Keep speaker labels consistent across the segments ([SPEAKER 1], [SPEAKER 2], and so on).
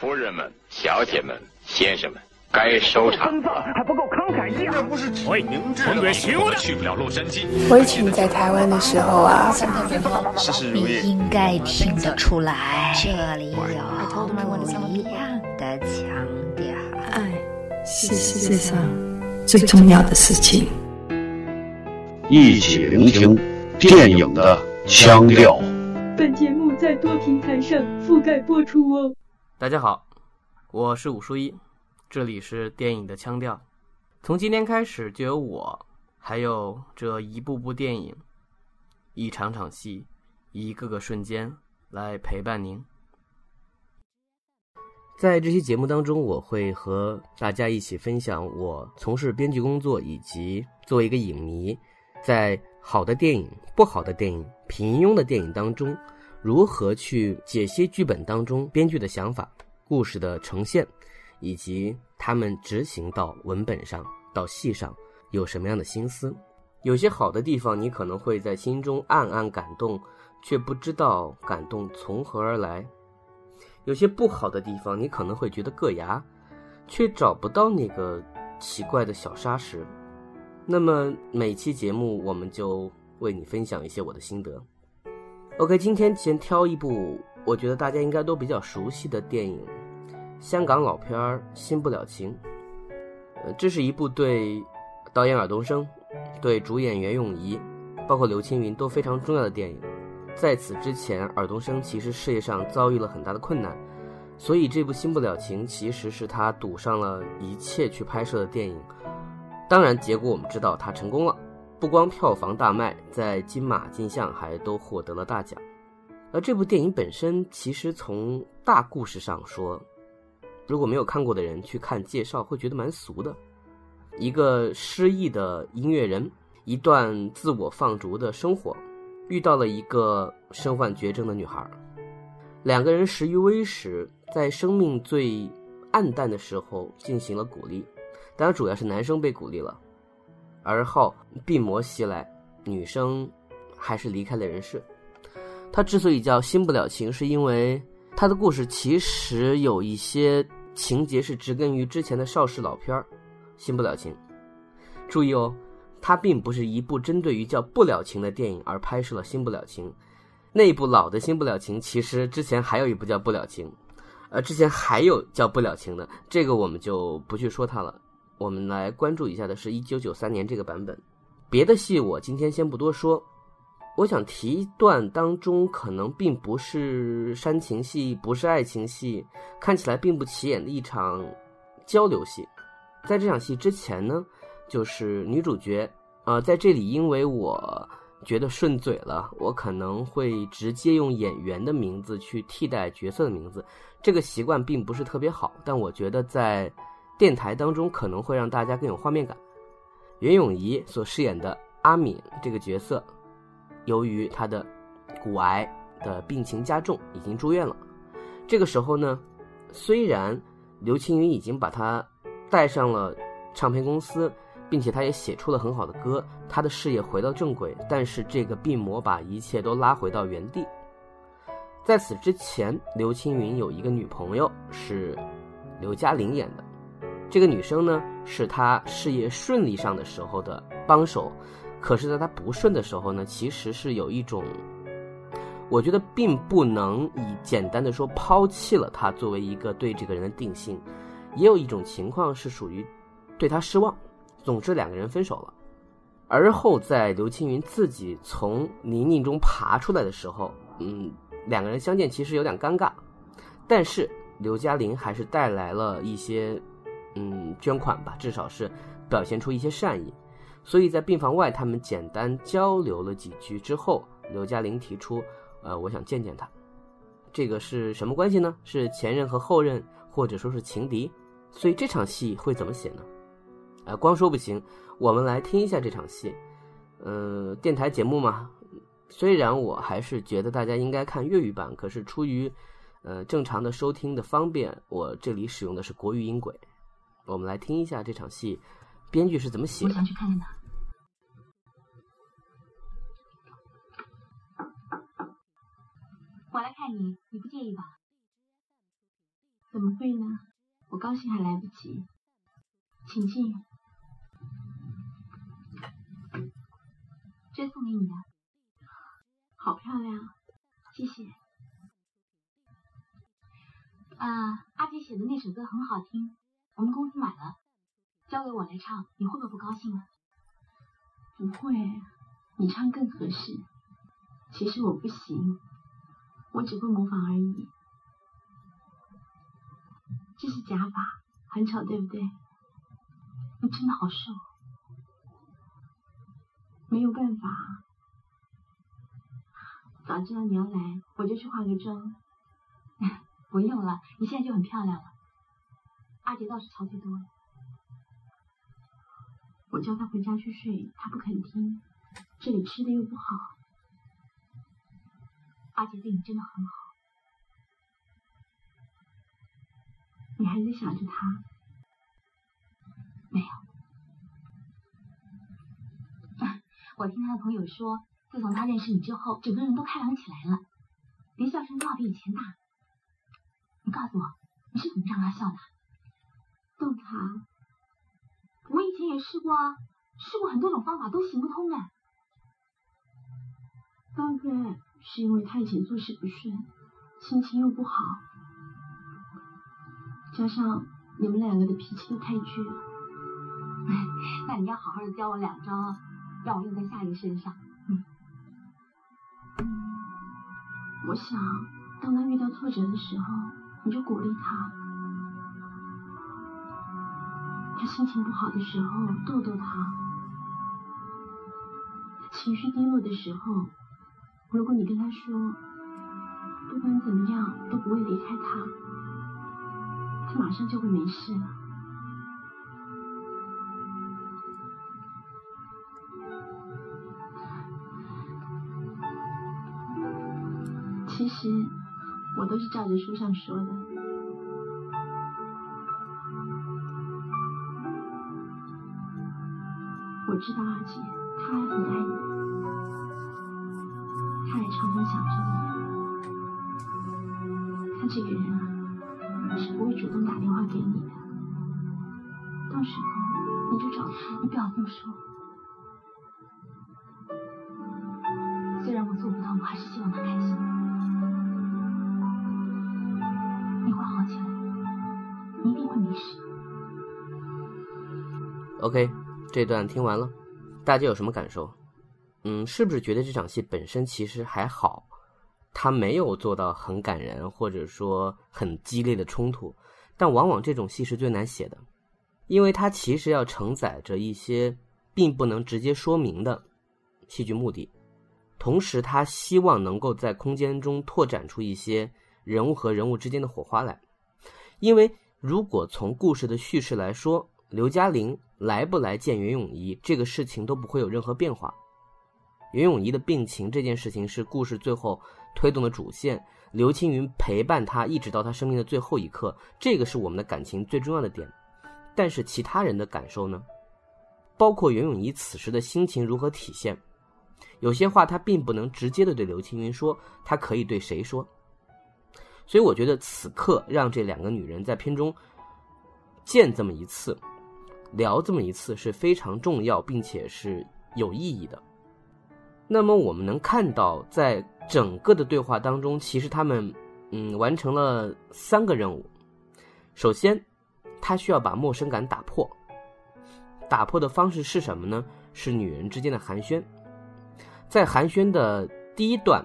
[SPEAKER 1] 夫人们、小姐们、先生们，该收场。
[SPEAKER 2] 还不够慷慨激昂。
[SPEAKER 3] 不是
[SPEAKER 4] 喂，
[SPEAKER 3] 明智
[SPEAKER 4] 我去我的
[SPEAKER 3] 去不了洛杉矶。
[SPEAKER 5] 我以前在台湾的时候啊，
[SPEAKER 3] 事事如
[SPEAKER 6] 你
[SPEAKER 3] 意。
[SPEAKER 6] 应该听得出来，这里有不一样的腔调。
[SPEAKER 5] 爱是世界上最重要的事情。
[SPEAKER 7] 一起聆听电影的腔调。
[SPEAKER 8] 本节目在多平台上覆盖播出哦。
[SPEAKER 9] 大家好，我是武叔一，这里是电影的腔调。从今天开始，就有我，还有这一部部电影，一场场戏，一个个瞬间来陪伴您。在这期节目当中，我会和大家一起分享我从事编剧工作，以及作为一个影迷，在好的电影、不好的电影、平庸的电影当中，如何去解析剧本当中编剧的想法、故事的呈现，以及他们执行到文本上、到戏上有什么样的心思。有些好的地方，你可能会在心中暗暗感动，却不知道感动从何而来。有些不好的地方，你可能会觉得硌牙，却找不到那个奇怪的小沙石。那么每期节目，我们就为你分享一些我的心得。OK，今天先挑一部我觉得大家应该都比较熟悉的电影，香港老片儿《新不了情》。呃，这是一部对导演尔冬升、对主演袁咏仪，包括刘青云都非常重要的电影。在此之前，尔冬升其实事业上遭遇了很大的困难，所以这部《新不了情》其实是他赌上了一切去拍摄的电影。当然，结果我们知道他成功了，不光票房大卖，在金马、金像还都获得了大奖。而这部电影本身，其实从大故事上说，如果没有看过的人去看介绍，会觉得蛮俗的。一个失意的音乐人，一段自我放逐的生活。遇到了一个身患绝症的女孩，两个人时于微时，在生命最暗淡的时候进行了鼓励，当然主要是男生被鼓励了。而后病魔袭来，女生还是离开了人世。他之所以叫新不了情，是因为他的故事其实有一些情节是植根于之前的邵氏老片儿《新不了情》。注意哦。它并不是一部针对于叫不了情的电影而拍摄了《新不了情》，那部老的《新不了情》其实之前还有一部叫《不了情》，呃，之前还有叫《不了情》的，这个我们就不去说它了。我们来关注一下的是一九九三年这个版本。别的戏我今天先不多说，我想提一段当中可能并不是煽情戏，不是爱情戏，看起来并不起眼的一场交流戏。在这场戏之前呢。就是女主角，呃，在这里，因为我觉得顺嘴了，我可能会直接用演员的名字去替代角色的名字，这个习惯并不是特别好，但我觉得在电台当中可能会让大家更有画面感。袁咏仪所饰演的阿敏这个角色，由于她的骨癌的病情加重，已经住院了。这个时候呢，虽然刘青云已经把她带上了唱片公司。并且他也写出了很好的歌，他的事业回到正轨。但是这个病魔把一切都拉回到原地。在此之前，刘青云有一个女朋友是刘嘉玲演的，这个女生呢是他事业顺利上的时候的帮手，可是在他不顺的时候呢，其实是有一种，我觉得并不能以简单的说抛弃了他作为一个对这个人的定性，也有一种情况是属于对他失望。总之，两个人分手了。而后，在刘青云自己从泥泞中爬出来的时候，嗯，两个人相见其实有点尴尬。但是刘嘉玲还是带来了一些，嗯，捐款吧，至少是表现出一些善意。所以在病房外，他们简单交流了几句之后，刘嘉玲提出，呃，我想见见他。这个是什么关系呢？是前任和后任，或者说是情敌？所以这场戏会怎么写呢？啊，光说不行，我们来听一下这场戏。嗯，电台节目嘛，虽然我还是觉得大家应该看粤语版，可是出于呃正常的收听的方便，我这里使用的是国语音轨。我们来听一下这场戏，编剧是怎么写的。
[SPEAKER 10] 我想去看看他。我来看你，你不介意吧？
[SPEAKER 4] 怎么会呢？我高兴还来不及，请进。这送给你的，好漂亮，谢谢。啊，阿杰写的那首歌很好听，我们公司买了，交给我来唱，你会不会不高兴啊？不会，你唱更合适。其实我不行，我只会模仿而已。这是假发，很丑，对不对？你真的好瘦。没有办法，早知道你要来，我就去化个妆。不用了，你现在就很漂亮了。阿杰倒是超最多了，我叫他回家去睡，他不肯听。这里吃的又不好，阿杰对你真的很好。你还在想着他？没有。我听他的朋友说，自从他认识你之后，整个人都开朗起来了，连笑声都要比以前大。你告诉我，你是怎么让他笑的？逗他？我以前也试过啊，试过很多种方法都行不通哎。大概是因为他以前做事不顺，心情又不好，加上你们两个的脾气都太倔了。那你要好好的教我两招。让我用在下一个身上。嗯，我想，当他遇到挫折的时候，你就鼓励他；他心情不好的时候，逗逗他；情绪低落的时候，如果你跟他说，不管怎么样都不会离开他，他马上就会没事了。其实我都是照着书上说的。我知道阿姐，她还很爱你，她也常常想着你。他这个人啊，是不会主动打电话给你的。到时候你就找他，你不要这么说。虽然我做不到，我还是希望他开心。你会好起来，你一定会没事。
[SPEAKER 9] OK，这段听完了，大家有什么感受？嗯，是不是觉得这场戏本身其实还好？他没有做到很感人，或者说很激烈的冲突。但往往这种戏是最难写的，因为它其实要承载着一些并不能直接说明的戏剧目的，同时他希望能够在空间中拓展出一些人物和人物之间的火花来，因为。如果从故事的叙事来说，刘嘉玲来不来见袁咏仪这个事情都不会有任何变化。袁咏仪的病情这件事情是故事最后推动的主线，刘青云陪伴她一直到她生命的最后一刻，这个是我们的感情最重要的点。但是其他人的感受呢？包括袁咏仪此时的心情如何体现？有些话她并不能直接的对刘青云说，她可以对谁说？所以我觉得此刻让这两个女人在片中见这么一次，聊这么一次是非常重要，并且是有意义的。那么我们能看到，在整个的对话当中，其实他们嗯完成了三个任务。首先，他需要把陌生感打破，打破的方式是什么呢？是女人之间的寒暄。在寒暄的第一段，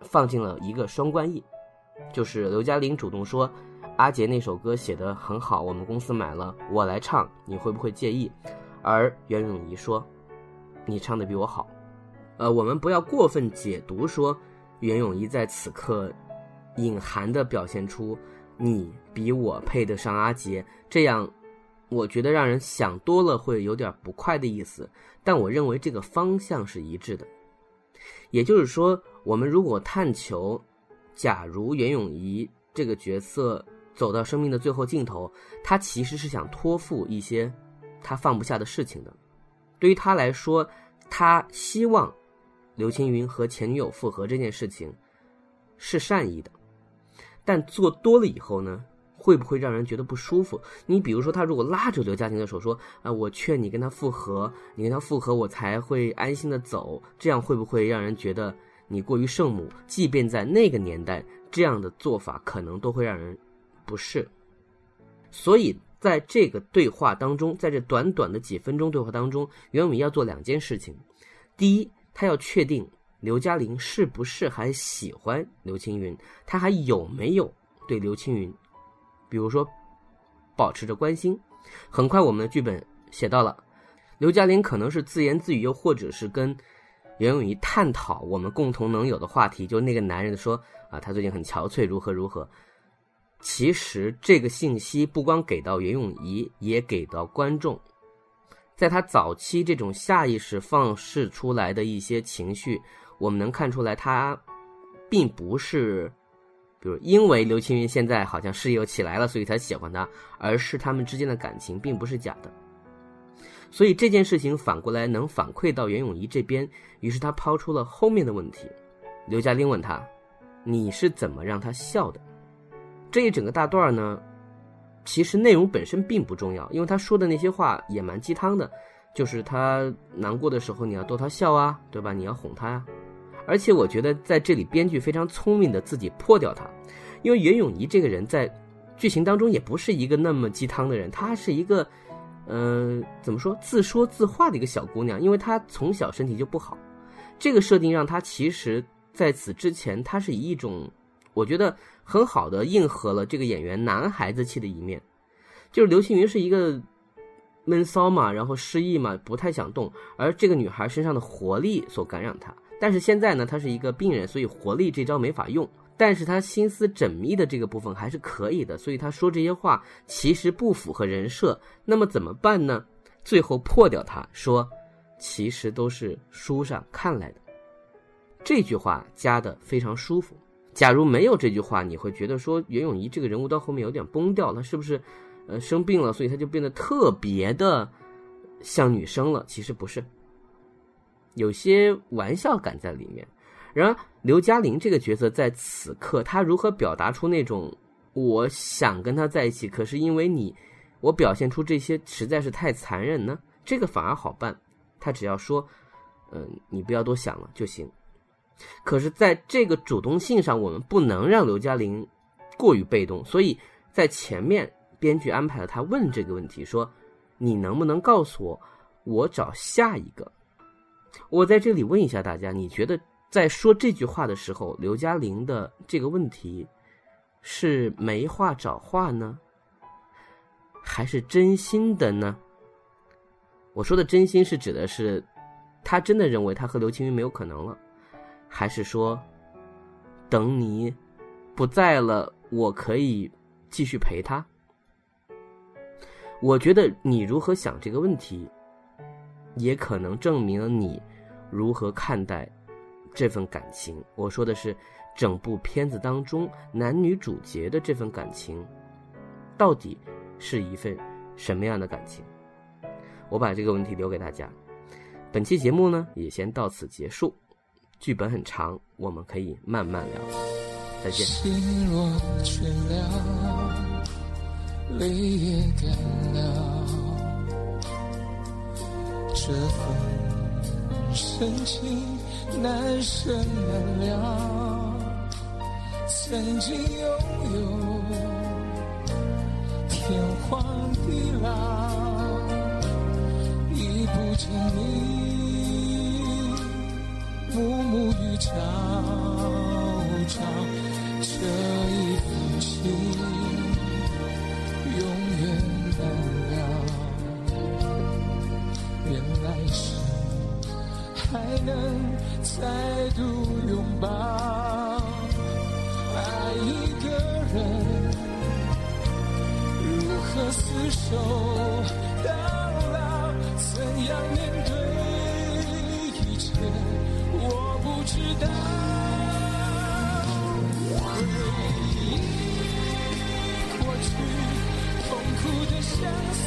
[SPEAKER 9] 放进了一个双关语。就是刘嘉玲主动说：“阿杰那首歌写得很好，我们公司买了，我来唱，你会不会介意？”而袁咏仪说：“你唱的比我好。”呃，我们不要过分解读说袁咏仪在此刻隐含的表现出你比我配得上阿杰，这样我觉得让人想多了会有点不快的意思。但我认为这个方向是一致的，也就是说，我们如果探求。假如袁咏仪这个角色走到生命的最后尽头，他其实是想托付一些他放不下的事情的。对于他来说，他希望刘青云和前女友复合这件事情是善意的，但做多了以后呢，会不会让人觉得不舒服？你比如说，他如果拉着刘嘉玲的手说：“啊，我劝你跟他复合，你跟他复合，我才会安心的走。”这样会不会让人觉得你过于圣母？即便在那个年代，这样的做法可能都会让人不是。所以，在这个对话当中，在这短短的几分钟对话当中，袁咏仪要做两件事情：第一，他要确定刘嘉玲是不是还喜欢刘青云，他还有没有对刘青云。比如说，保持着关心。很快，我们的剧本写到了，刘嘉玲可能是自言自语，又或者是跟袁咏仪探讨我们共同能有的话题。就那个男人说啊，他最近很憔悴，如何如何。其实这个信息不光给到袁咏仪，也给到观众。在他早期这种下意识放释出来的一些情绪，我们能看出来，他并不是。比如因为刘青云现在好像事业又起来了，所以才喜欢他，而是他们之间的感情并不是假的。所以这件事情反过来能反馈到袁咏仪这边，于是他抛出了后面的问题。刘嘉玲问他：“你是怎么让他笑的？”这一整个大段呢，其实内容本身并不重要，因为他说的那些话也蛮鸡汤的，就是他难过的时候你要逗他笑啊，对吧？你要哄他呀。而且我觉得在这里编剧非常聪明的自己破掉他，因为袁咏仪这个人在剧情当中也不是一个那么鸡汤的人，她是一个，嗯，怎么说自说自话的一个小姑娘，因为她从小身体就不好，这个设定让她其实在此之前，她是以一种我觉得很好的应和了这个演员男孩子气的一面，就是刘青云是一个闷骚嘛，然后失忆嘛，不太想动，而这个女孩身上的活力所感染他。但是现在呢，他是一个病人，所以活力这招没法用。但是他心思缜密的这个部分还是可以的，所以他说这些话其实不符合人设。那么怎么办呢？最后破掉他说，其实都是书上看来的。这句话加的非常舒服。假如没有这句话，你会觉得说袁咏仪这个人物到后面有点崩掉，他是不是呃生病了，所以她就变得特别的像女生了？其实不是。有些玩笑感在里面，然而刘嘉玲这个角色在此刻，她如何表达出那种我想跟她在一起，可是因为你，我表现出这些实在是太残忍呢？这个反而好办，她只要说，嗯，你不要多想了就行。可是，在这个主动性上，我们不能让刘嘉玲过于被动，所以在前面编剧安排了他问这个问题，说，你能不能告诉我，我找下一个？我在这里问一下大家，你觉得在说这句话的时候，刘嘉玲的这个问题是没话找话呢，还是真心的呢？我说的真心是指的是，他真的认为他和刘青云没有可能了，还是说，等你不在了，我可以继续陪他？我觉得你如何想这个问题？也可能证明了你如何看待这份感情。我说的是整部片子当中男女主角的这份感情，到底是一份什么样的感情？我把这个问题留给大家。本期节目呢，也先到此结束。剧本很长，我们可以慢慢聊。再见。
[SPEAKER 10] 心若倦了，泪也干了这份深情难舍难了，曾经拥有天荒地老，已不见你暮暮与朝朝，这一份情。永远难了。愿来生还能再度拥抱，爱一个人，如何厮守到老？怎样面对一切？直到。回忆过去，痛苦的相思